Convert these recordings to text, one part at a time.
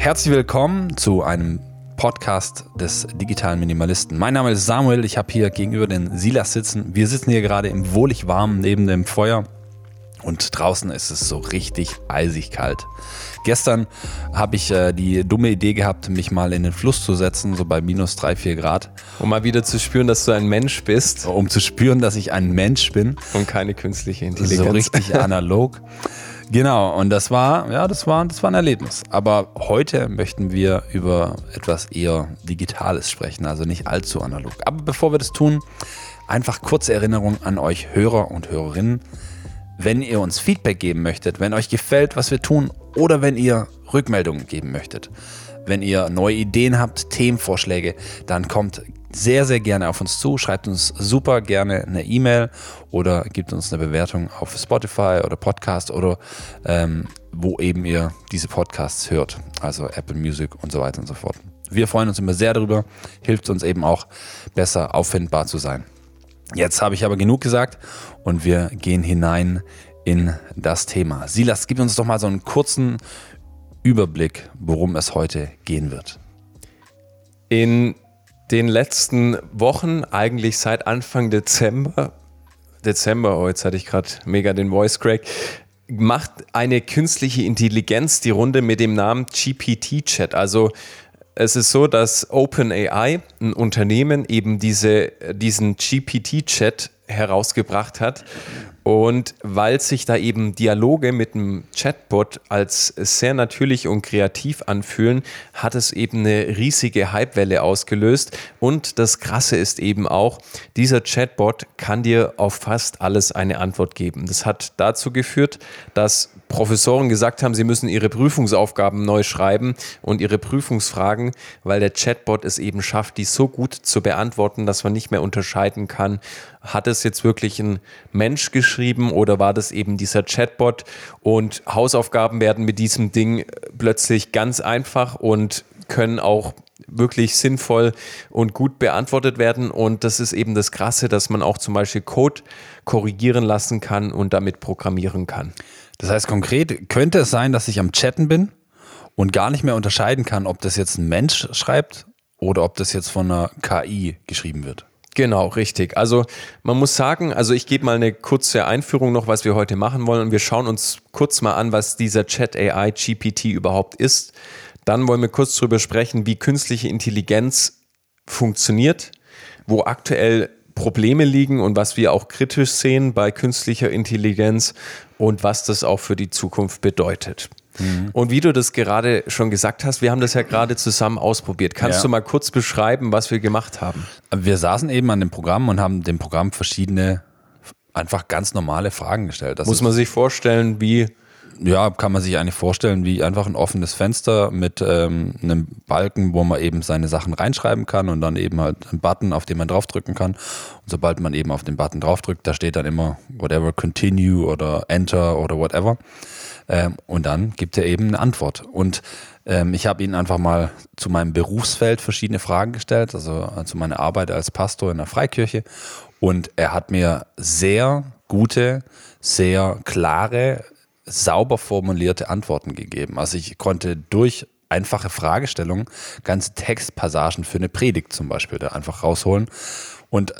Herzlich willkommen zu einem Podcast des digitalen Minimalisten. Mein Name ist Samuel, ich habe hier gegenüber den Silas sitzen. Wir sitzen hier gerade im wohlig warmen neben dem Feuer und draußen ist es so richtig eisig kalt. Gestern habe ich äh, die dumme Idee gehabt, mich mal in den Fluss zu setzen, so bei minus 3, 4 Grad. Um mal wieder zu spüren, dass du ein Mensch bist. Um zu spüren, dass ich ein Mensch bin. Und keine künstliche Intelligenz. So richtig analog. Genau, und das war, ja, das war, das war ein Erlebnis. Aber heute möchten wir über etwas eher Digitales sprechen, also nicht allzu analog. Aber bevor wir das tun, einfach kurze Erinnerung an euch Hörer und Hörerinnen. Wenn ihr uns Feedback geben möchtet, wenn euch gefällt, was wir tun, oder wenn ihr Rückmeldungen geben möchtet, wenn ihr neue Ideen habt, Themenvorschläge, dann kommt sehr, sehr gerne auf uns zu. Schreibt uns super gerne eine E-Mail oder gebt uns eine Bewertung auf Spotify oder Podcast oder ähm, wo eben ihr diese Podcasts hört. Also Apple Music und so weiter und so fort. Wir freuen uns immer sehr darüber. Hilft uns eben auch besser auffindbar zu sein. Jetzt habe ich aber genug gesagt und wir gehen hinein in das Thema. Silas, gib uns doch mal so einen kurzen Überblick, worum es heute gehen wird. In den letzten Wochen, eigentlich seit Anfang Dezember, Dezember, oh, jetzt hatte ich gerade mega den Voice Crack, macht eine künstliche Intelligenz die Runde mit dem Namen GPT-Chat. Also es ist so, dass OpenAI, ein Unternehmen, eben diese, diesen GPT-Chat herausgebracht hat. Und weil sich da eben Dialoge mit dem Chatbot als sehr natürlich und kreativ anfühlen, hat es eben eine riesige Hypewelle ausgelöst. Und das Krasse ist eben auch, dieser Chatbot kann dir auf fast alles eine Antwort geben. Das hat dazu geführt, dass Professoren gesagt haben, sie müssen ihre Prüfungsaufgaben neu schreiben und ihre Prüfungsfragen, weil der Chatbot es eben schafft, die so gut zu beantworten, dass man nicht mehr unterscheiden kann, hat es jetzt wirklich ein Mensch geschrieben oder war das eben dieser Chatbot? Und Hausaufgaben werden mit diesem Ding plötzlich ganz einfach und können auch wirklich sinnvoll und gut beantwortet werden. Und das ist eben das Krasse, dass man auch zum Beispiel Code korrigieren lassen kann und damit programmieren kann. Das heißt konkret, könnte es sein, dass ich am Chatten bin und gar nicht mehr unterscheiden kann, ob das jetzt ein Mensch schreibt oder ob das jetzt von einer KI geschrieben wird? Genau, richtig. Also man muss sagen, also ich gebe mal eine kurze Einführung noch, was wir heute machen wollen und wir schauen uns kurz mal an, was dieser Chat AI GPT überhaupt ist. Dann wollen wir kurz darüber sprechen, wie künstliche Intelligenz funktioniert, wo aktuell Probleme liegen und was wir auch kritisch sehen bei künstlicher Intelligenz und was das auch für die Zukunft bedeutet. Mhm. Und wie du das gerade schon gesagt hast, wir haben das ja gerade zusammen ausprobiert. Kannst ja. du mal kurz beschreiben, was wir gemacht haben? Wir saßen eben an dem Programm und haben dem Programm verschiedene, einfach ganz normale Fragen gestellt. Das Muss man sich vorstellen, wie ja, kann man sich eigentlich vorstellen, wie einfach ein offenes Fenster mit ähm, einem Balken, wo man eben seine Sachen reinschreiben kann und dann eben halt einen Button, auf den man draufdrücken kann. Und sobald man eben auf den Button draufdrückt, da steht dann immer whatever, continue oder enter oder whatever. Ähm, und dann gibt er eben eine Antwort. Und ähm, ich habe ihn einfach mal zu meinem Berufsfeld verschiedene Fragen gestellt, also äh, zu meiner Arbeit als Pastor in der Freikirche. Und er hat mir sehr gute, sehr klare, sauber formulierte Antworten gegeben. Also ich konnte durch einfache Fragestellungen ganze Textpassagen für eine Predigt zum Beispiel da einfach rausholen. Und äh,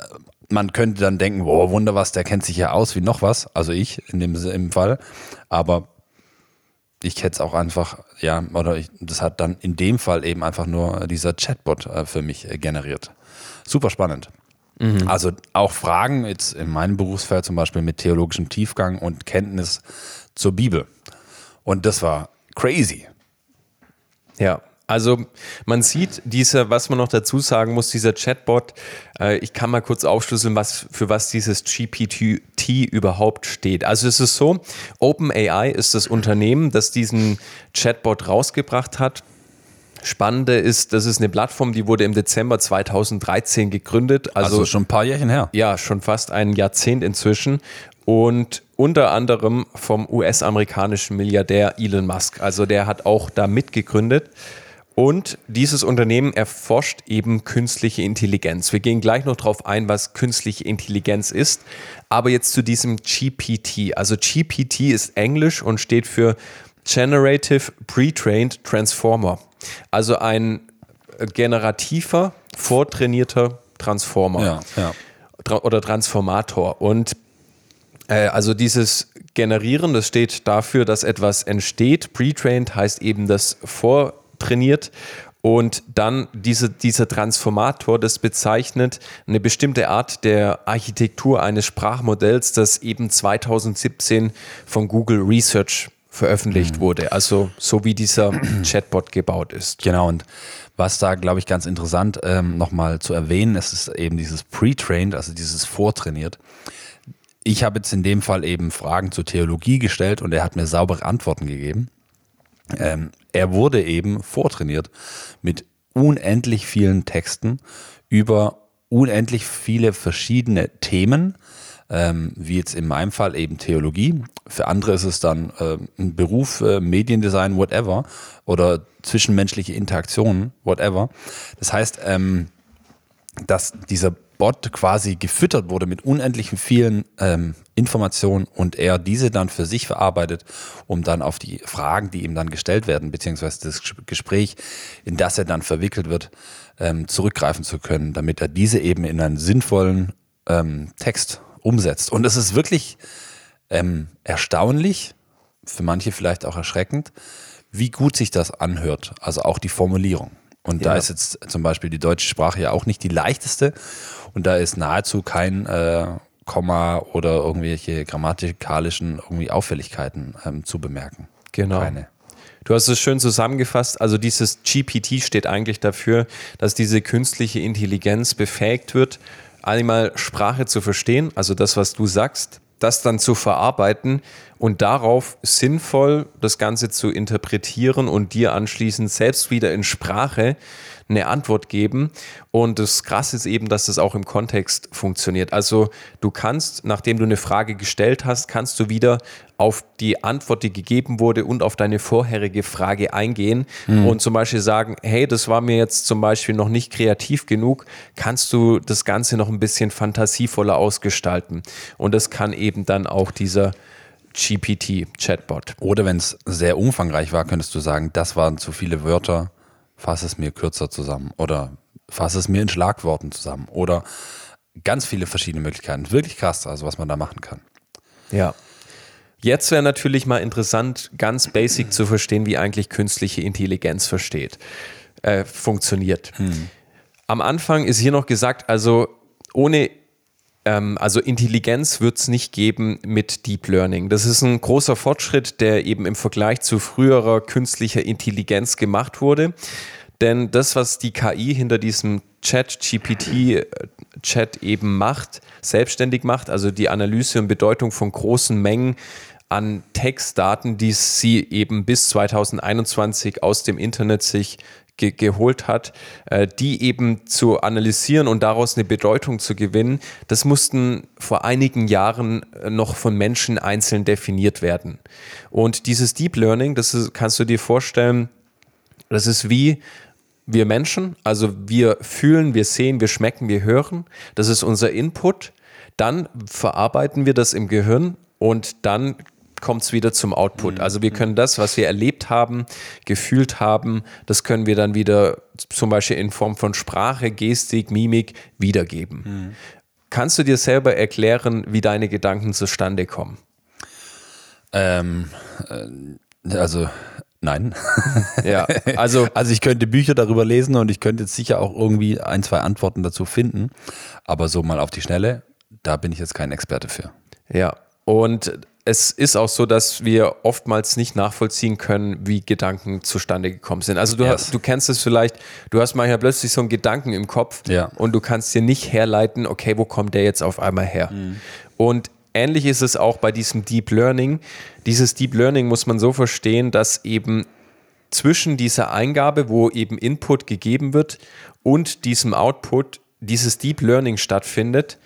man könnte dann denken, boah, Wunder was, der kennt sich ja aus wie noch was. Also ich in dem im Fall. Aber ich hätte es auch einfach, ja, oder ich, das hat dann in dem Fall eben einfach nur dieser Chatbot äh, für mich äh, generiert. Super spannend. Mhm. Also auch Fragen jetzt in meinem Berufsfeld zum Beispiel mit theologischem Tiefgang und Kenntnis zur Bibel. Und das war crazy. Ja, also man sieht diese, was man noch dazu sagen muss, dieser Chatbot, äh, ich kann mal kurz aufschlüsseln, was, für was dieses GPT überhaupt steht. Also es ist so, OpenAI ist das Unternehmen, das diesen Chatbot rausgebracht hat. Spannende ist, das ist eine Plattform, die wurde im Dezember 2013 gegründet. Also, also schon ein paar Jährchen her. Ja, schon fast ein Jahrzehnt inzwischen. Und unter anderem vom US-amerikanischen Milliardär Elon Musk. Also der hat auch da mitgegründet. Und dieses Unternehmen erforscht eben künstliche Intelligenz. Wir gehen gleich noch darauf ein, was künstliche Intelligenz ist. Aber jetzt zu diesem GPT. Also GPT ist Englisch und steht für Generative Pre-Trained Transformer. Also ein generativer, vortrainierter Transformer Ja, ja. Tra- oder Transformator. Und äh, also dieses Generieren, das steht dafür, dass etwas entsteht. Pre-trained heißt eben das vortrainiert. Und dann diese, dieser Transformator, das bezeichnet eine bestimmte Art der Architektur eines Sprachmodells, das eben 2017 von Google Research veröffentlicht wurde. Also so wie dieser Chatbot gebaut ist. Genau, und was da, glaube ich, ganz interessant ähm, nochmal zu erwähnen ist, ist eben dieses Pre-Trained, also dieses Vortrainiert. Ich habe jetzt in dem Fall eben Fragen zur Theologie gestellt und er hat mir saubere Antworten gegeben. Ähm, er wurde eben vortrainiert mit unendlich vielen Texten über unendlich viele verschiedene Themen, ähm, wie jetzt in meinem Fall eben Theologie. Für andere ist es dann äh, ein Beruf, äh, Mediendesign, whatever, oder zwischenmenschliche Interaktionen, whatever. Das heißt, ähm, dass dieser Bot quasi gefüttert wurde mit unendlichen vielen ähm, Informationen und er diese dann für sich verarbeitet, um dann auf die Fragen, die ihm dann gestellt werden, beziehungsweise das Gespräch, in das er dann verwickelt wird, ähm, zurückgreifen zu können, damit er diese eben in einen sinnvollen ähm, Text umsetzt. Und es ist wirklich ähm, erstaunlich, für manche vielleicht auch erschreckend, wie gut sich das anhört, also auch die Formulierung. Und da Ja. ist jetzt zum Beispiel die deutsche Sprache ja auch nicht die leichteste. Und da ist nahezu kein äh, Komma oder irgendwelche grammatikalischen irgendwie Auffälligkeiten ähm, zu bemerken. Genau. Keine. Du hast es schön zusammengefasst. Also dieses GPT steht eigentlich dafür, dass diese künstliche Intelligenz befähigt wird, einmal Sprache zu verstehen, also das, was du sagst, das dann zu verarbeiten und darauf sinnvoll das Ganze zu interpretieren und dir anschließend selbst wieder in Sprache eine Antwort geben. Und das Krasse ist eben, dass das auch im Kontext funktioniert. Also du kannst, nachdem du eine Frage gestellt hast, kannst du wieder auf die Antwort, die gegeben wurde und auf deine vorherige Frage eingehen und zum Beispiel sagen, hey, das war mir jetzt zum Beispiel noch nicht kreativ genug, kannst du das Ganze noch ein bisschen fantasievoller ausgestalten. Und das kann eben dann auch dieser GPT-Chatbot. Oder wenn es sehr umfangreich war, könntest du sagen, das waren zu viele Wörter, fass es mir kürzer zusammen. Oder fass es mir in Schlagworten zusammen. Oder ganz viele verschiedene Möglichkeiten. Wirklich krass, also was man da machen kann. Ja. Jetzt wäre natürlich mal interessant, ganz basic zu verstehen, wie eigentlich künstliche Intelligenz versteht, äh, funktioniert. Am Anfang ist hier noch gesagt, also ohne ähm, also Intelligenz wird es nicht geben mit Deep Learning. Das ist ein großer Fortschritt, der eben im Vergleich zu früherer künstlicher Intelligenz gemacht wurde. Denn das, was die KI hinter diesem Chat-GPT-Chat eben macht, selbstständig macht, also die Analyse und Bedeutung von großen Mengen an Textdaten, die sie eben bis 2021 aus dem Internet sich ge geholt hat, äh, die eben zu analysieren und daraus eine Bedeutung zu gewinnen, das mussten vor einigen Jahren äh, noch von Menschen einzeln definiert werden. Und dieses Deep Learning, das ist, kannst du dir vorstellen, das ist wie wir Menschen, also wir fühlen, wir sehen, wir schmecken, wir hören. Das ist unser Input. Dann verarbeiten wir das im Gehirn und dann kommt es wieder zum Output. Also wir können das, was wir erlebt haben, gefühlt haben, das können wir dann wieder zum Beispiel in Form von Sprache, Gestik, Mimik wiedergeben. Kannst du dir selber erklären, wie deine Gedanken zustande kommen? Ähm, äh, also, nein. Ja, also Also ich könnte Bücher darüber lesen und ich könnte jetzt sicher auch irgendwie ein, zwei Antworten dazu finden. Aber so mal auf die Schnelle, da bin ich jetzt kein Experte für. Ja, und es ist auch so, dass wir oftmals nicht nachvollziehen können, wie Gedanken zustande gekommen sind. Also du, Yes. hast, du kennst es vielleicht, du hast manchmal plötzlich so einen Gedanken im Kopf Ja. und du kannst dir nicht herleiten, okay, wo kommt der jetzt auf einmal her? Mhm. Und ähnlich ist es auch bei diesem Deep Learning. Dieses Deep Learning muss man so verstehen, dass eben zwischen dieser Eingabe, wo eben Input gegeben wird, und diesem Output dieses Deep Learning stattfindet,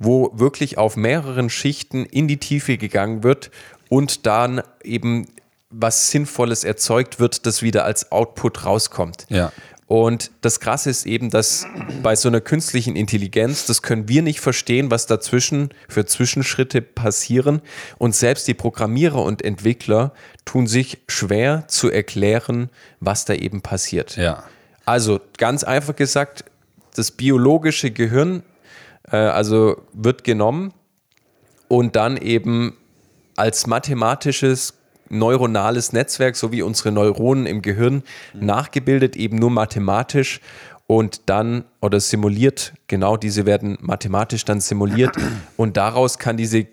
wo wirklich auf mehreren Schichten in die Tiefe gegangen wird und dann eben was Sinnvolles erzeugt wird, das wieder als Output rauskommt. Ja. Und das Krasse ist eben, dass bei so einer künstlichen Intelligenz, das können wir nicht verstehen, was dazwischen für Zwischenschritte passieren. Und selbst die Programmierer und Entwickler tun sich schwer zu erklären, was da eben passiert. Ja. Also ganz einfach gesagt, das biologische Gehirn äh, also wird genommen und dann eben als mathematisches neuronales Netzwerk, so wie unsere Neuronen im Gehirn, mhm. nachgebildet, eben nur mathematisch und dann oder simuliert, genau diese werden mathematisch dann simuliert und daraus kann diese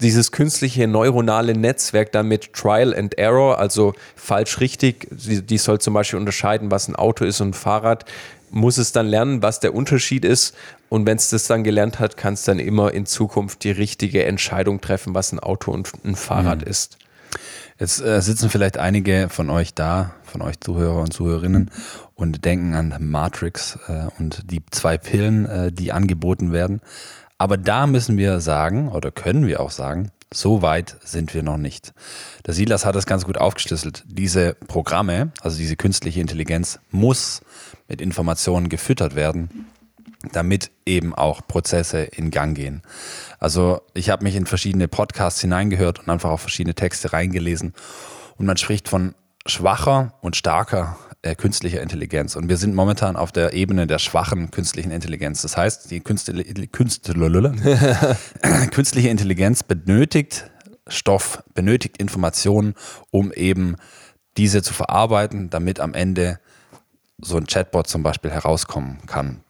dieses künstliche neuronale Netzwerk dann mit Trial and Error, also falsch richtig, die, die, soll zum Beispiel unterscheiden, was ein Auto ist und ein Fahrrad, muss es dann lernen, was der Unterschied ist. Und wenn es das dann gelernt hat, kann es dann immer in Zukunft die richtige Entscheidung treffen, was ein Auto und ein Fahrrad mhm. ist. Jetzt äh, sitzen vielleicht einige von euch da, von euch Zuhörer und Zuhörerinnen und denken an Matrix äh, und die zwei Pillen, äh, die angeboten werden. Aber da müssen wir sagen, oder können wir auch sagen, so weit sind wir noch nicht. Der Silas hat es ganz gut aufgeschlüsselt. Diese Programme, also diese künstliche Intelligenz, muss mit Informationen gefüttert werden, damit eben auch Prozesse in Gang gehen. Also ich habe mich in verschiedene Podcasts hineingehört und einfach auf verschiedene Texte reingelesen und man spricht von schwacher und starker äh, künstlicher Intelligenz. Und wir sind momentan auf der Ebene der schwachen künstlichen Intelligenz. Das heißt, die künstliche, künstliche Intelligenz benötigt Stoff, benötigt Informationen, um eben diese zu verarbeiten, damit am Ende so ein Chatbot zum Beispiel herauskommen kann.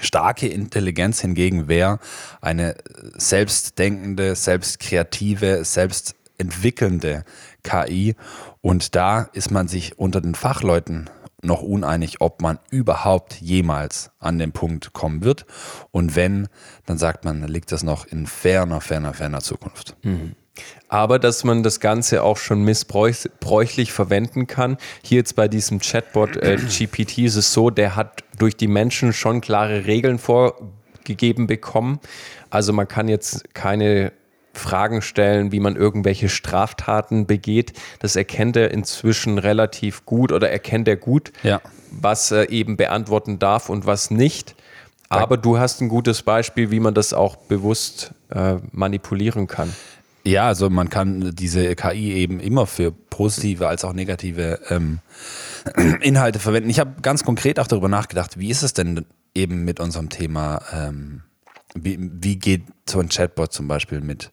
Starke Intelligenz hingegen wäre eine selbstdenkende, selbstkreative, selbstentwickelnde KI. Und da ist man sich unter den Fachleuten noch uneinig, ob man überhaupt jemals an den Punkt kommen wird. Und wenn, dann sagt man, liegt das noch in ferner, ferner, ferner Zukunft. Mhm aber dass man das Ganze auch schon missbräuchlich verwenden kann. Hier jetzt bei diesem Chatbot äh, GPT ist es so, der hat durch die Menschen schon klare Regeln vorgegeben bekommen. Also man kann jetzt keine Fragen stellen, wie man irgendwelche Straftaten begeht. Das erkennt er inzwischen relativ gut oder erkennt er gut, ja. was er eben beantworten darf und was nicht. Aber du hast ein gutes Beispiel, wie man das auch bewusst äh, manipulieren kann. Ja, also man kann diese KI eben immer für positive als auch negative ähm, Inhalte verwenden. Ich habe ganz konkret auch darüber nachgedacht, wie ist es denn eben mit unserem Thema, ähm, wie, wie, geht so ein Chatbot zum Beispiel mit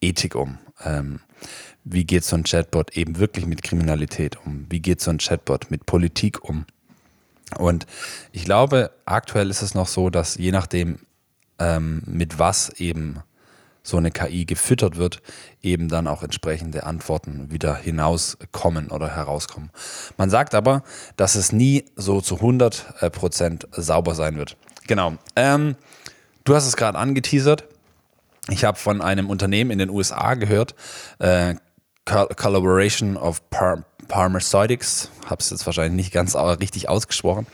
Ethik um? Ähm, wie geht so ein Chatbot eben wirklich mit Kriminalität um? Wie geht so ein Chatbot mit Politik um? Und ich glaube, aktuell ist es noch so, dass je nachdem, ähm, mit was eben so eine KI gefüttert wird, eben dann auch entsprechende Antworten wieder hinauskommen oder herauskommen. Man sagt aber, dass es nie so zu 100% äh, sauber sein wird. Genau. Ähm, du hast es gerade angeteasert. Ich habe von einem Unternehmen in den USA gehört, äh, Collaboration of Par Pharmaceutics, habe es jetzt wahrscheinlich nicht ganz richtig ausgesprochen.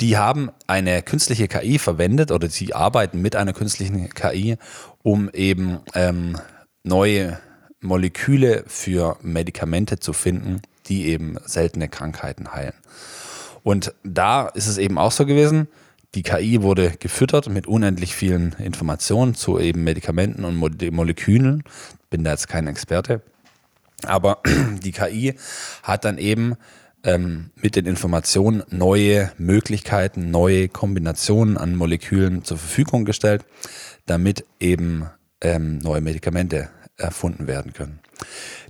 Die haben eine künstliche KI verwendet oder sie arbeiten mit einer künstlichen KI, um eben ähm, neue Moleküle für Medikamente zu finden, die eben seltene Krankheiten heilen. Und da ist es eben auch so gewesen, die KI wurde gefüttert mit unendlich vielen Informationen zu eben Medikamenten und Molekülen. Bin da jetzt kein Experte. Aber die KI hat dann eben ähm, mit den Informationen neue Möglichkeiten, neue Kombinationen an Molekülen zur Verfügung gestellt, damit eben ähm, neue Medikamente erfunden werden können.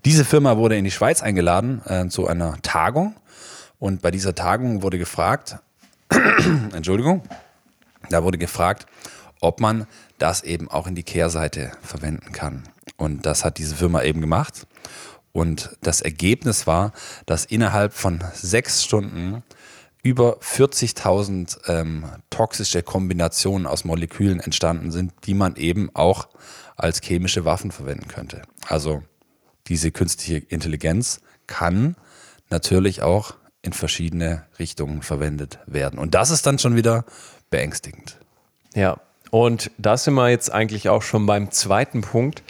Diese Firma wurde in die Schweiz eingeladen äh, zu einer Tagung und bei dieser Tagung wurde gefragt, Entschuldigung, da wurde gefragt, ob man das eben auch in die Kehrseite verwenden kann. Und das hat diese Firma eben gemacht. Und das Ergebnis war, dass innerhalb von sechs Stunden über 40.000 ähm, toxische Kombinationen aus Molekülen entstanden sind, die man eben auch als chemische Waffen verwenden könnte. Also diese künstliche Intelligenz kann natürlich auch in verschiedene Richtungen verwendet werden. Und das ist dann schon wieder beängstigend. Ja, und da sind wir jetzt eigentlich auch schon beim zweiten Punkt.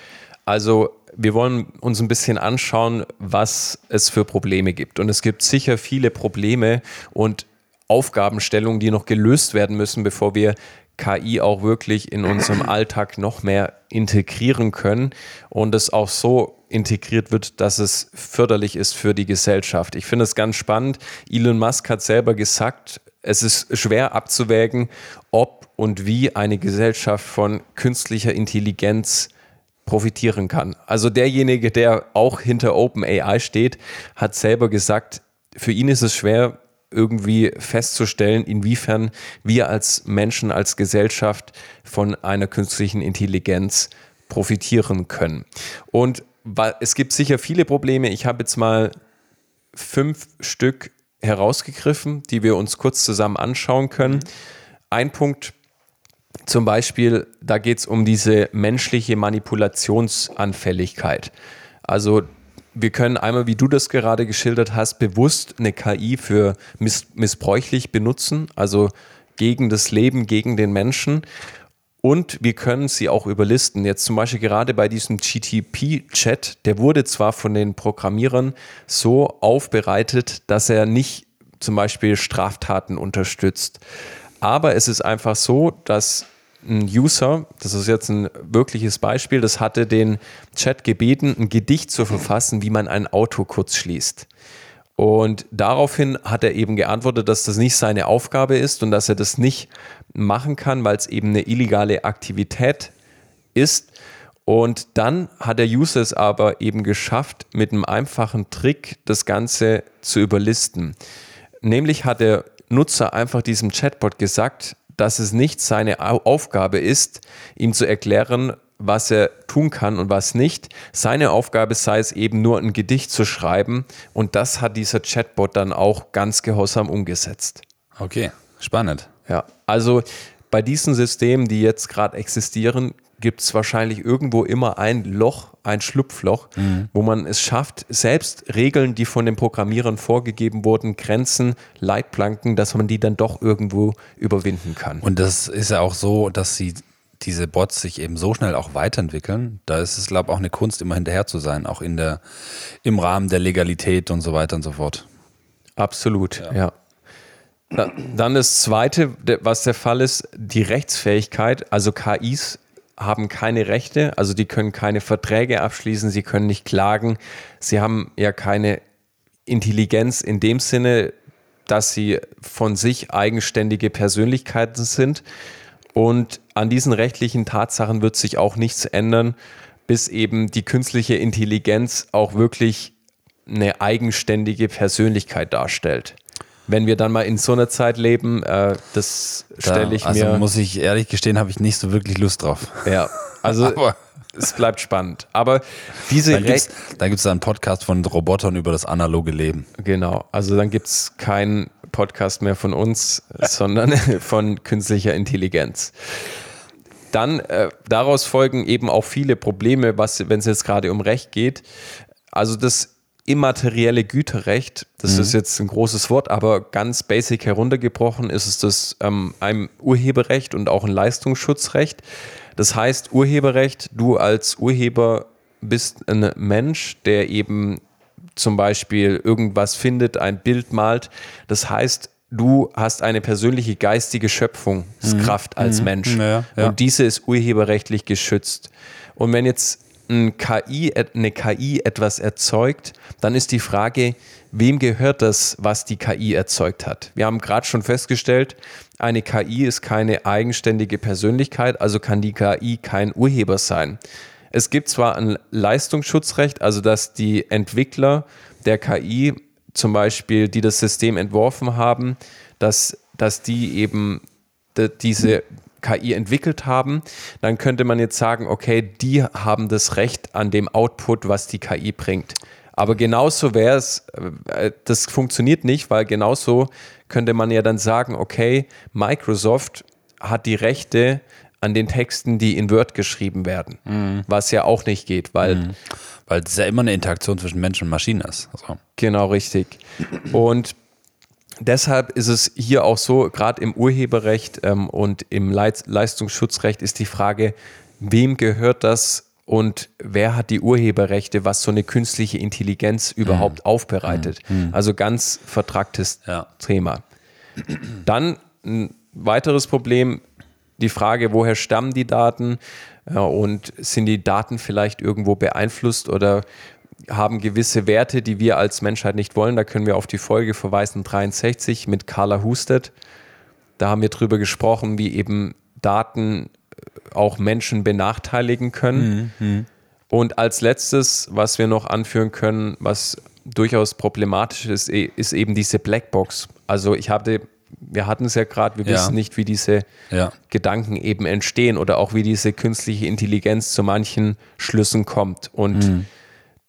Also wir wollen uns ein bisschen anschauen, was es für Probleme gibt. Und es gibt sicher viele Probleme und Aufgabenstellungen, die noch gelöst werden müssen, bevor wir KI auch wirklich in unserem Alltag noch mehr integrieren können und es auch so integriert wird, dass es förderlich ist für die Gesellschaft. Ich finde es ganz spannend. Elon Musk hat selber gesagt, es ist schwer abzuwägen, ob und wie eine Gesellschaft von künstlicher Intelligenz profitieren kann. Also derjenige, der auch hinter OpenAI steht, hat selber gesagt, für ihn ist es schwer, irgendwie festzustellen, inwiefern wir als Menschen, als Gesellschaft von einer künstlichen Intelligenz profitieren können. Und es gibt sicher viele Probleme. Ich habe jetzt mal fünf Stück herausgegriffen, die wir uns kurz zusammen anschauen können. Ein Punkt zum Beispiel, da geht es um diese menschliche Manipulationsanfälligkeit. Also wir können einmal, wie du das gerade geschildert hast, bewusst eine KI für miss missbräuchlich benutzen, also gegen das Leben, gegen den Menschen. Und wir können sie auch überlisten. Jetzt zum Beispiel gerade bei diesem GTP-Chat, der wurde zwar von den Programmierern so aufbereitet, dass er nicht zum Beispiel Straftaten unterstützt. Aber es ist einfach so, dass ein User, das ist jetzt ein wirkliches Beispiel, das hatte den Chat gebeten, ein Gedicht zu verfassen, wie man ein Auto kurz schließt. Und daraufhin hat er eben geantwortet, dass das nicht seine Aufgabe ist und dass er das nicht machen kann, weil es eben eine illegale Aktivität ist. Und dann hat der User es aber eben geschafft, mit einem einfachen Trick das Ganze zu überlisten. Nämlich hat der Nutzer einfach diesem Chatbot gesagt, dass es nicht seine Aufgabe ist, ihm zu erklären, was er tun kann und was nicht. Seine Aufgabe sei es eben nur ein Gedicht zu schreiben und das hat dieser Chatbot dann auch ganz gehorsam umgesetzt. Okay, spannend. Ja, also bei diesen Systemen, die jetzt gerade existieren, gibt es wahrscheinlich irgendwo immer ein Loch, ein Schlupfloch, mhm. wo man es schafft, selbst Regeln, die von den Programmierern vorgegeben wurden, Grenzen, Leitplanken, dass man die dann doch irgendwo überwinden kann. Und das ist ja auch so, dass sie diese Bots sich eben so schnell auch weiterentwickeln. Da ist es, glaube ich, auch eine Kunst, immer hinterher zu sein, auch in der, im Rahmen der Legalität und so weiter und so fort. Absolut, ja. ja. Dann das Zweite, was der Fall ist, die Rechtsfähigkeit. Also KIs haben keine Rechte, also die können keine Verträge abschließen, sie können nicht klagen, sie haben ja keine Intelligenz in dem Sinne, dass sie von sich eigenständige Persönlichkeiten sind. Und an diesen rechtlichen Tatsachen wird sich auch nichts ändern, bis eben die künstliche Intelligenz auch wirklich eine eigenständige Persönlichkeit darstellt wenn wir dann mal in so einer Zeit leben, äh, das stelle ich also mir. Also muss ich ehrlich gestehen, habe ich nicht so wirklich Lust drauf. Ja, also es bleibt spannend. Aber diese Dann gibt es da einen Podcast von Robotern über das analoge Leben. Genau, also dann gibt es keinen Podcast mehr von uns, sondern von künstlicher Intelligenz. Dann äh, daraus folgen eben auch viele Probleme, wenn es jetzt gerade um Recht geht. Also das immaterielle Güterrecht, das mhm. ist jetzt ein großes Wort, aber ganz basic heruntergebrochen ist es das ähm, ein Urheberrecht und auch ein Leistungsschutzrecht. Das heißt, Urheberrecht, du als Urheber bist ein Mensch, der eben zum Beispiel irgendwas findet, ein Bild malt. Das heißt, du hast eine persönliche geistige Schöpfungskraft mhm. als mhm. Mensch. Ja, ja. Und diese ist urheberrechtlich geschützt. Und wenn jetzt ein KI, eine KI etwas erzeugt, dann ist die Frage, wem gehört das, was die KI erzeugt hat? Wir haben gerade schon festgestellt, eine KI ist keine eigenständige Persönlichkeit, also kann die KI kein Urheber sein. Es gibt zwar ein Leistungsschutzrecht, also dass die Entwickler der KI zum Beispiel, die das System entworfen haben, dass, dass die eben diese KI entwickelt haben, dann könnte man jetzt sagen, okay, die haben das Recht an dem Output, was die KI bringt. Aber genauso wäre es, äh, das funktioniert nicht, weil genauso könnte man ja dann sagen, okay, Microsoft hat die Rechte an den Texten, die in Word geschrieben werden. Mhm. Was ja auch nicht geht, weil. Mhm. Weil es ja immer eine Interaktion zwischen Mensch und Maschine ist. Also. Genau, richtig. Und deshalb ist es hier auch so, gerade im Urheberrecht ähm, und im Leistungsschutzrecht ist die Frage, wem gehört das und wer hat die Urheberrechte, was so eine künstliche Intelligenz überhaupt mhm. aufbereitet. Mhm. Also ganz vertragtes ja. Thema. Dann ein weiteres Problem, die Frage, woher stammen die Daten ja, und sind die Daten vielleicht irgendwo beeinflusst oder haben gewisse Werte, die wir als Menschheit nicht wollen. Da können wir auf die Folge verweisen 63 mit Carla Husted. Da haben wir drüber gesprochen, wie eben Daten äh, auch Menschen benachteiligen können. Mhm. Und als letztes, was wir noch anführen können, was durchaus problematisch ist, ist eben diese Blackbox. Also ich hatte, wir hatten es ja gerade, wir ja. wissen nicht, wie diese ja. Gedanken eben entstehen oder auch wie diese künstliche Intelligenz zu manchen Schlüssen kommt. Und mhm.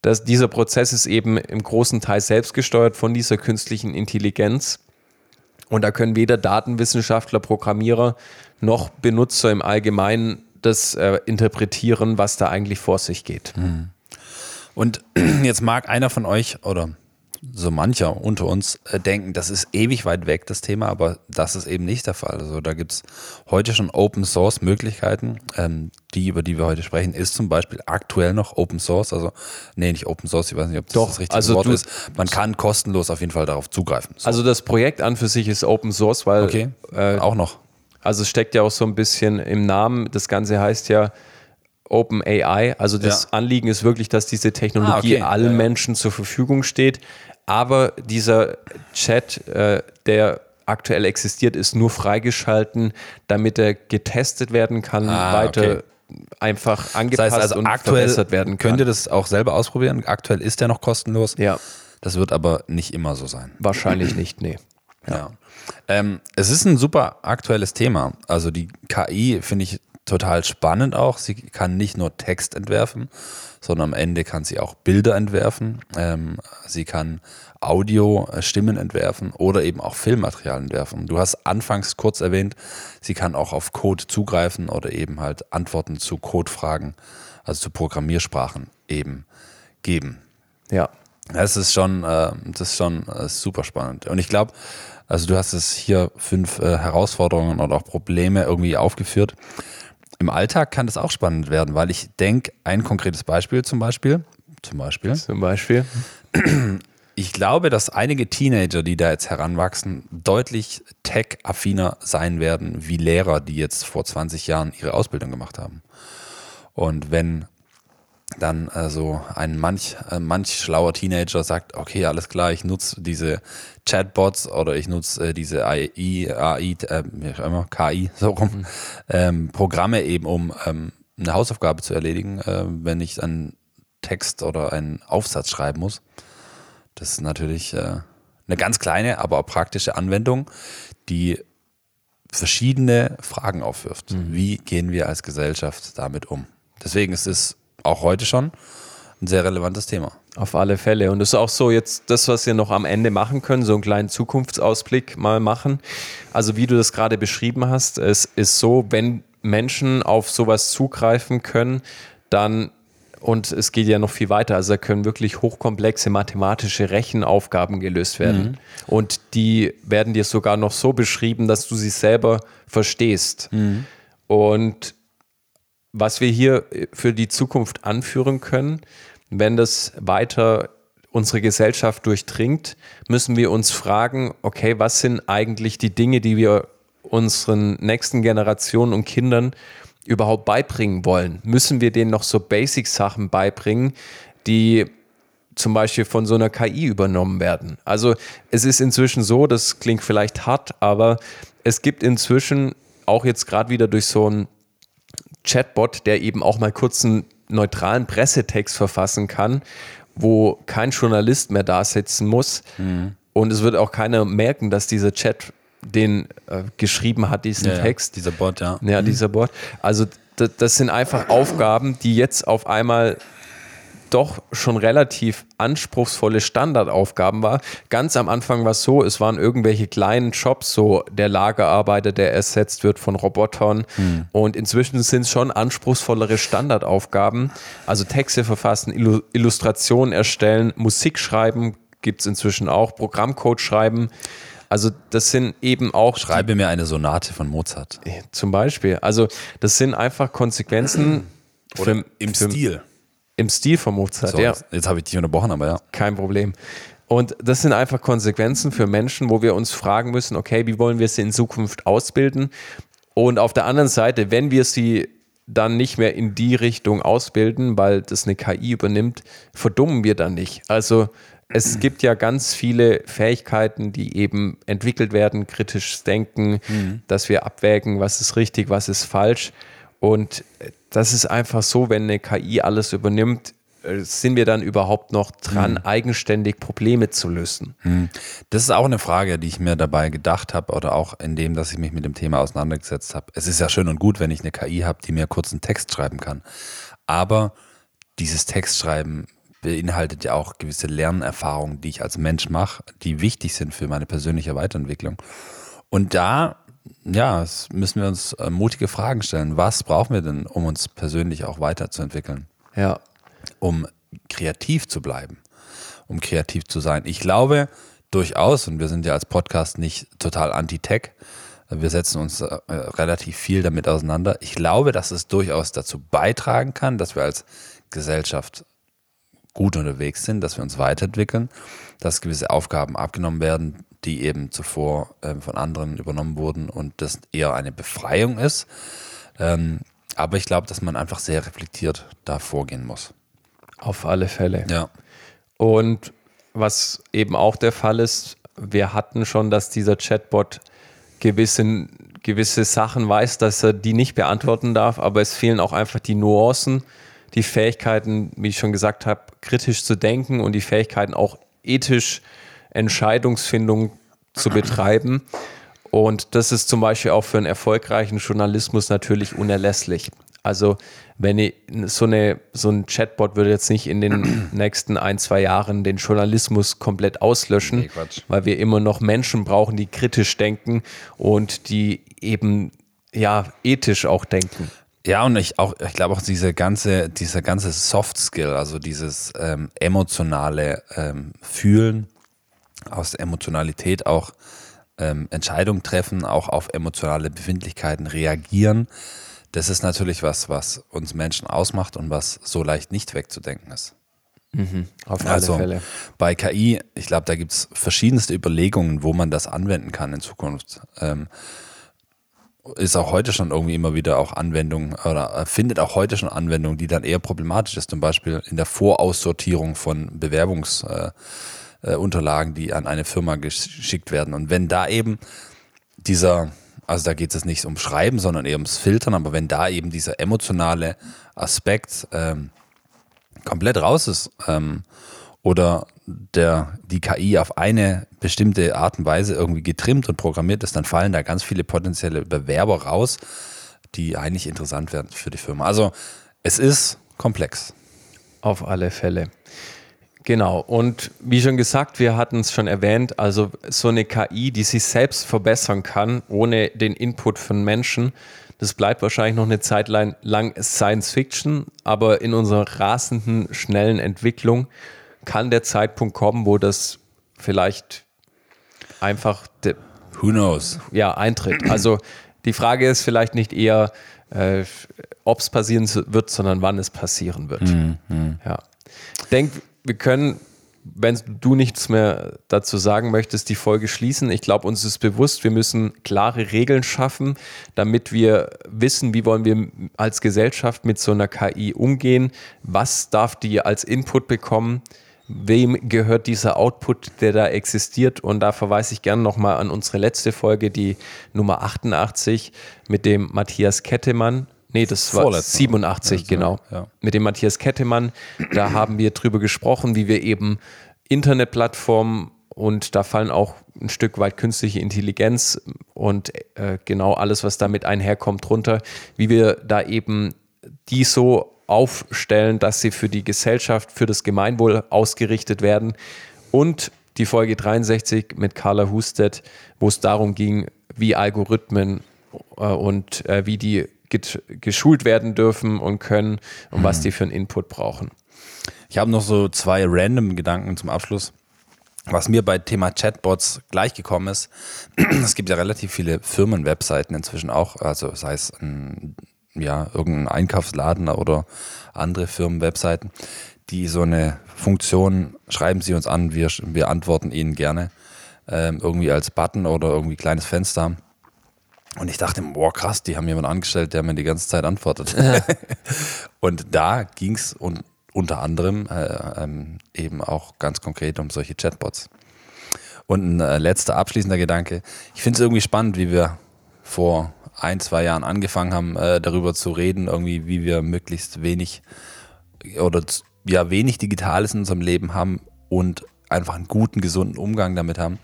Das, dieser Prozess ist eben im großen Teil selbstgesteuert von dieser künstlichen Intelligenz. Und da können weder Datenwissenschaftler, Programmierer noch Benutzer im Allgemeinen das äh, interpretieren, was da eigentlich vor sich geht. Mhm. Und jetzt mag einer von euch oder so mancher unter uns äh, denken, das ist ewig weit weg, das Thema, aber das ist eben nicht der Fall. Also da gibt es heute schon Open Source Möglichkeiten. Ähm, die, über die wir heute sprechen, ist zum Beispiel aktuell noch Open Source. Also, nee, nicht Open Source, ich weiß nicht, ob das Doch, das richtige also Wort ist. Man kann kostenlos auf jeden Fall darauf zugreifen. So. Also das Projekt an für sich ist Open Source, weil. Okay, äh, auch noch. Also es steckt ja auch so ein bisschen im Namen. Das Ganze heißt ja Open AI. Also das ja. Anliegen ist wirklich, dass diese Technologie ah, okay. allen ja, ja. Menschen zur Verfügung steht. Aber dieser Chat, äh, der aktuell existiert, ist nur freigeschalten, damit er getestet werden kann, ah, weiter okay. einfach angepasst das heißt also und verbessert werden kann. Könnt ihr das auch selber ausprobieren? Aktuell ist der noch kostenlos. Ja. Das wird aber nicht immer so sein. Wahrscheinlich nicht, nee. Ja. ja. Ähm, es ist ein super aktuelles Thema. Also die KI finde ich total spannend auch. Sie kann nicht nur Text entwerfen, sondern am Ende kann sie auch Bilder entwerfen. Ähm, sie kann Audio, äh, Stimmen entwerfen oder eben auch Filmmaterial entwerfen. Du hast anfangs kurz erwähnt, sie kann auch auf Code zugreifen oder eben halt Antworten zu Codefragen, also zu Programmiersprachen eben geben. Ja. Das ist schon, äh, das ist schon äh, super spannend. Und ich glaube, also du hast es hier fünf äh, Herausforderungen oder auch Probleme irgendwie aufgeführt. Im Alltag kann das auch spannend werden, weil ich denke, ein konkretes Beispiel zum Beispiel, zum Beispiel. Zum Beispiel. Ich glaube, dass einige Teenager, die da jetzt heranwachsen, deutlich tech-affiner sein werden wie Lehrer, die jetzt vor 20 Jahren ihre Ausbildung gemacht haben. Und wenn dann also ein manch, äh, manch schlauer Teenager sagt, okay, alles klar, ich nutze diese Chatbots oder ich nutze äh, diese AI, AI äh, immer, KI, so rum, mhm. ähm, Programme eben, um ähm, eine Hausaufgabe zu erledigen, äh, wenn ich einen Text oder einen Aufsatz schreiben muss. Das ist natürlich äh, eine ganz kleine, aber auch praktische Anwendung, die verschiedene Fragen aufwirft. Mhm. Wie gehen wir als Gesellschaft damit um? Deswegen ist es auch heute schon ein sehr relevantes Thema. Auf alle Fälle. Und es ist auch so jetzt das, was wir noch am Ende machen können, so einen kleinen Zukunftsausblick mal machen. Also wie du das gerade beschrieben hast, es ist so, wenn Menschen auf sowas zugreifen können, dann und es geht ja noch viel weiter. Also da können wirklich hochkomplexe mathematische Rechenaufgaben gelöst werden. Mhm. Und die werden dir sogar noch so beschrieben, dass du sie selber verstehst. Mhm. Und was wir hier äh, für die Zukunft anführen können, wenn das weiter unsere Gesellschaft durchdringt, müssen wir uns fragen, okay, was sind eigentlich die Dinge, die wir unseren nächsten Generationen und Kindern überhaupt beibringen wollen? Müssen wir denen noch so Basic-Sachen beibringen, die zum Beispiel von so einer KI übernommen werden? Also es ist inzwischen so, das klingt vielleicht hart, aber es gibt inzwischen auch jetzt gerade wieder durch so ein Chatbot, der eben auch mal kurz einen neutralen Pressetext verfassen kann, wo kein Journalist mehr da sitzen muss. Mhm. Und es wird auch keiner merken, dass dieser Chat den äh, geschrieben hat, diesen ja, Text. Ja, dieser Bot, ja. Ja, mhm. dieser Bot. Also das sind einfach Aufgaben, die jetzt auf einmal doch schon relativ anspruchsvolle Standardaufgaben war. Ganz am Anfang war es so, es waren irgendwelche kleinen Jobs, so der Lagerarbeiter, der ersetzt wird von Robotern. Hm. Und inzwischen sind es schon anspruchsvollere Standardaufgaben. Also Texte verfassen, Illustrationen erstellen, Musik schreiben gibt es inzwischen auch, Programmcode schreiben. Also das sind eben auch. Schreibe mir eine Sonate von Mozart. Zum Beispiel. Also das sind einfach Konsequenzen. Oder für, im für, Stil im Stil von Mozart, so, ja. Jetzt habe ich dich unterbrochen, aber ja. Kein Problem. Und das sind einfach Konsequenzen für Menschen, wo wir uns fragen müssen, okay, wie wollen wir sie in Zukunft ausbilden? Und auf der anderen Seite, wenn wir sie dann nicht mehr in die Richtung ausbilden, weil das eine KI übernimmt, verdummen wir dann nicht. Also es gibt ja ganz viele Fähigkeiten, die eben entwickelt werden, kritisches Denken, mhm. dass wir abwägen, was ist richtig, was ist falsch. Und das ist einfach so, wenn eine KI alles übernimmt, äh, sind wir dann überhaupt noch dran, mhm. eigenständig Probleme zu lösen? Mhm. Das ist auch eine Frage, die ich mir dabei gedacht habe oder auch in dem, dass ich mich mit dem Thema auseinandergesetzt habe. Es ist ja schön und gut, wenn ich eine KI habe, die mir kurz einen Text schreiben kann. Aber dieses Textschreiben beinhaltet ja auch gewisse Lernerfahrungen, die ich als Mensch mache, die wichtig sind für meine persönliche Weiterentwicklung. Und da, ja, müssen wir uns äh, mutige Fragen stellen. Was brauchen wir denn, um uns persönlich auch weiterzuentwickeln? Ja. Um kreativ zu bleiben, um kreativ zu sein. Ich glaube durchaus, und wir sind ja als Podcast nicht total anti-tech, wir setzen uns äh, relativ viel damit auseinander. Ich glaube, dass es durchaus dazu beitragen kann, dass wir als Gesellschaft gut unterwegs sind, dass wir uns weiterentwickeln, dass gewisse Aufgaben abgenommen werden, die eben zuvor äh, von anderen übernommen wurden und das eher eine Befreiung ist. Ähm, aber ich glaube, dass man einfach sehr reflektiert da vorgehen muss. Auf alle Fälle. Ja. Und was eben auch der Fall ist, wir hatten schon, dass dieser Chatbot gewisse, gewisse Sachen weiß, dass er die nicht beantworten darf, aber es fehlen auch einfach die Nuancen, die Fähigkeiten, wie ich schon gesagt habe, kritisch zu denken und die Fähigkeiten auch ethisch Entscheidungsfindung zu betreiben. Und das ist zum Beispiel auch für einen erfolgreichen Journalismus natürlich unerlässlich. Also wenn ich, so, eine, so ein Chatbot würde jetzt nicht in den nächsten ein, zwei Jahren den Journalismus komplett auslöschen, nee, weil wir immer noch Menschen brauchen, die kritisch denken und die eben ja ethisch auch denken. Ja, und ich auch, ich glaube auch diese ganze, dieser ganze Soft Skill, also dieses ähm, emotionale ähm, Fühlen, aus Emotionalität auch ähm, Entscheidungen treffen, auch auf emotionale Befindlichkeiten reagieren. Das ist natürlich was, was uns Menschen ausmacht und was so leicht nicht wegzudenken ist. Mhm, auf alle also, Fälle. Bei KI, ich glaube, da gibt es verschiedenste Überlegungen, wo man das anwenden kann in Zukunft. Ähm, ist auch heute schon irgendwie immer wieder auch Anwendung oder findet auch heute schon Anwendung, die dann eher problematisch ist, zum Beispiel in der Voraussortierung von Bewerbungsunterlagen, äh, die an eine Firma geschickt werden. Und wenn da eben dieser, also da geht es nicht ums Schreiben, sondern eher ums Filtern, aber wenn da eben dieser emotionale Aspekt ähm, komplett raus ist ähm, oder der, die KI auf eine bestimmte Art und Weise irgendwie getrimmt und programmiert ist, dann fallen da ganz viele potenzielle Bewerber raus, die eigentlich interessant werden für die Firma. Also es ist komplex. Auf alle Fälle. Genau. Und wie schon gesagt, wir hatten es schon erwähnt, also so eine KI, die sich selbst verbessern kann, ohne den Input von Menschen, das bleibt wahrscheinlich noch eine Zeit lang Science Fiction, aber in unserer rasenden, schnellen Entwicklung kann der Zeitpunkt kommen, wo das vielleicht einfach Who knows? Ja, eintritt. Also die Frage ist vielleicht nicht eher, äh, ob es passieren wird, sondern wann es passieren wird. Mhm. Ja. Ich denke, wir können, wenn du nichts mehr dazu sagen möchtest, die Folge schließen. Ich glaube, uns ist bewusst, wir müssen klare Regeln schaffen, damit wir wissen, wie wollen wir als Gesellschaft mit so einer KI umgehen, was darf die als Input bekommen wem gehört dieser Output, der da existiert. Und da verweise ich gerne nochmal an unsere letzte Folge, die Nummer 88 mit dem Matthias Kettemann. Nee, das war Vorletzte. 87, also, genau. Ja. Mit dem Matthias Kettemann. Da haben wir drüber gesprochen, wie wir eben Internetplattformen und da fallen auch ein Stück weit künstliche Intelligenz und äh, genau alles, was damit einherkommt, drunter, wie wir da eben die so aufstellen, dass sie für die Gesellschaft, für das Gemeinwohl ausgerichtet werden. Und die Folge 63 mit Carla Husted, wo es darum ging, wie Algorithmen äh, und äh, wie die geschult werden dürfen und können und mhm. was die für einen Input brauchen. Ich habe noch so zwei random Gedanken zum Abschluss. Was mir bei Thema Chatbots gleichgekommen ist, es gibt ja relativ viele Firmenwebseiten inzwischen auch, also sei es ein ja, irgendein Einkaufsladen oder andere Firmenwebseiten, die so eine Funktion, schreiben Sie uns an, wir, wir antworten Ihnen gerne. Ähm, irgendwie als Button oder irgendwie kleines Fenster. Und ich dachte, boah, krass, die haben jemanden angestellt, der mir die ganze Zeit antwortet. und da ging es un unter anderem äh, ähm, eben auch ganz konkret um solche Chatbots. Und ein äh, letzter abschließender Gedanke. Ich finde es irgendwie spannend, wie wir vor ein, zwei Jahren angefangen haben, äh, darüber zu reden, irgendwie, wie wir möglichst wenig oder ja, wenig Digitales in unserem Leben haben und einfach einen guten, gesunden Umgang damit haben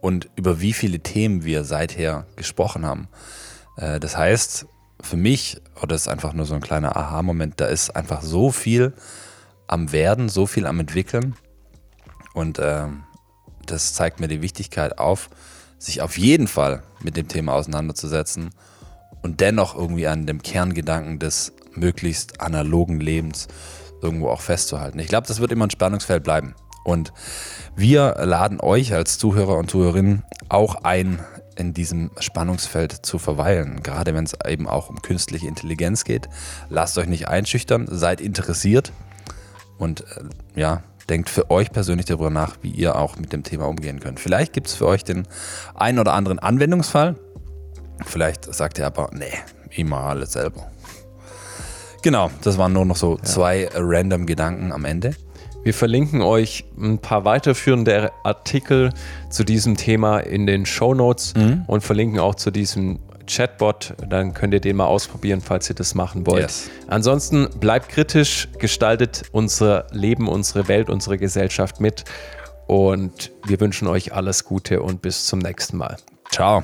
und über wie viele Themen wir seither gesprochen haben. Äh, das heißt, für mich, oder das ist einfach nur so ein kleiner Aha-Moment, da ist einfach so viel am Werden, so viel am Entwickeln. Und äh, das zeigt mir die Wichtigkeit auf, sich auf jeden Fall mit dem Thema auseinanderzusetzen und dennoch irgendwie an dem Kerngedanken des möglichst analogen Lebens irgendwo auch festzuhalten. Ich glaube, das wird immer ein Spannungsfeld bleiben. Und wir laden euch als Zuhörer und Zuhörerinnen auch ein, in diesem Spannungsfeld zu verweilen. Gerade wenn es eben auch um künstliche Intelligenz geht. Lasst euch nicht einschüchtern, seid interessiert und äh, ja, denkt für euch persönlich darüber nach, wie ihr auch mit dem Thema umgehen könnt. Vielleicht gibt es für euch den einen oder anderen Anwendungsfall. Vielleicht sagt ihr aber, nee, immer alles selber. Genau, das waren nur noch so ja. zwei random Gedanken am Ende. Wir verlinken euch ein paar weiterführende Artikel zu diesem Thema in den Show Notes mhm. und verlinken auch zu diesem Chatbot. Dann könnt ihr den mal ausprobieren, falls ihr das machen wollt. Yes. Ansonsten bleibt kritisch, gestaltet unser Leben, unsere Welt, unsere Gesellschaft mit. Und wir wünschen euch alles Gute und bis zum nächsten Mal. Ciao.